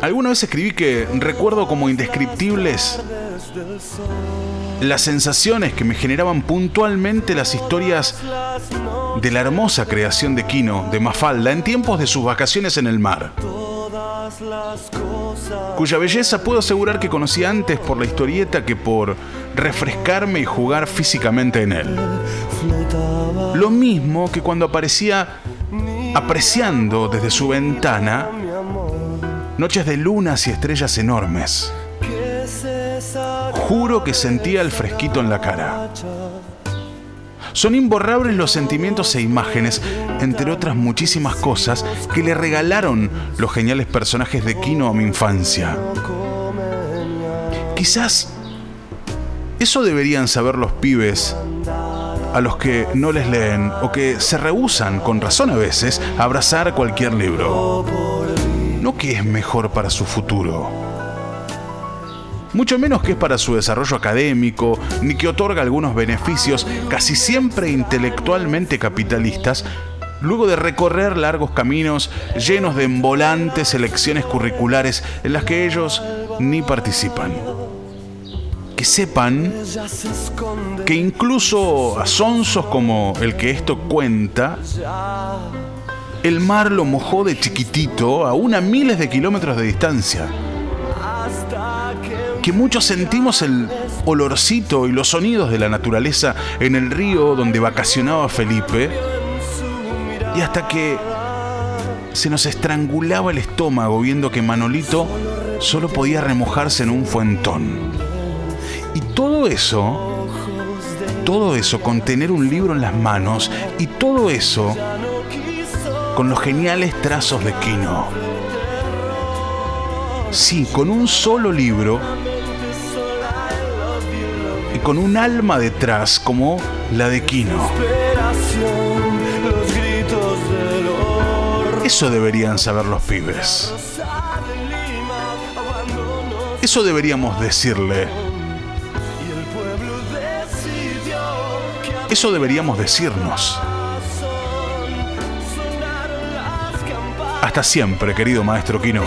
Alguna vez escribí que recuerdo como indescriptibles las sensaciones que me generaban puntualmente las historias de la hermosa creación de Kino, de Mafalda, en tiempos de sus vacaciones en el mar. Cuya belleza puedo asegurar que conocí antes por la historieta que por refrescarme y jugar físicamente en él. Lo mismo que cuando aparecía apreciando desde su ventana noches de lunas y estrellas enormes. Juro que sentía el fresquito en la cara. Son imborrables los sentimientos e imágenes, entre otras muchísimas cosas, que le regalaron los geniales personajes de Kino a mi infancia. Quizás eso deberían saber los pibes a los que no les leen o que se rehusan, con razón a veces, a abrazar cualquier libro. No que es mejor para su futuro. Mucho menos que es para su desarrollo académico, ni que otorga algunos beneficios casi siempre intelectualmente capitalistas, luego de recorrer largos caminos llenos de embolantes elecciones curriculares en las que ellos ni participan que sepan que incluso a sonsos como el que esto cuenta, el mar lo mojó de chiquitito a una miles de kilómetros de distancia. Que muchos sentimos el olorcito y los sonidos de la naturaleza en el río donde vacacionaba Felipe. Y hasta que se nos estrangulaba el estómago viendo que Manolito solo podía remojarse en un fuentón. Y todo eso, todo eso con tener un libro en las manos y todo eso con los geniales trazos de Kino. Sí, con un solo libro y con un alma detrás como la de Kino. Eso deberían saber los pibes. Eso deberíamos decirle Eso deberíamos decirnos. Siempre, querido maestro Kino.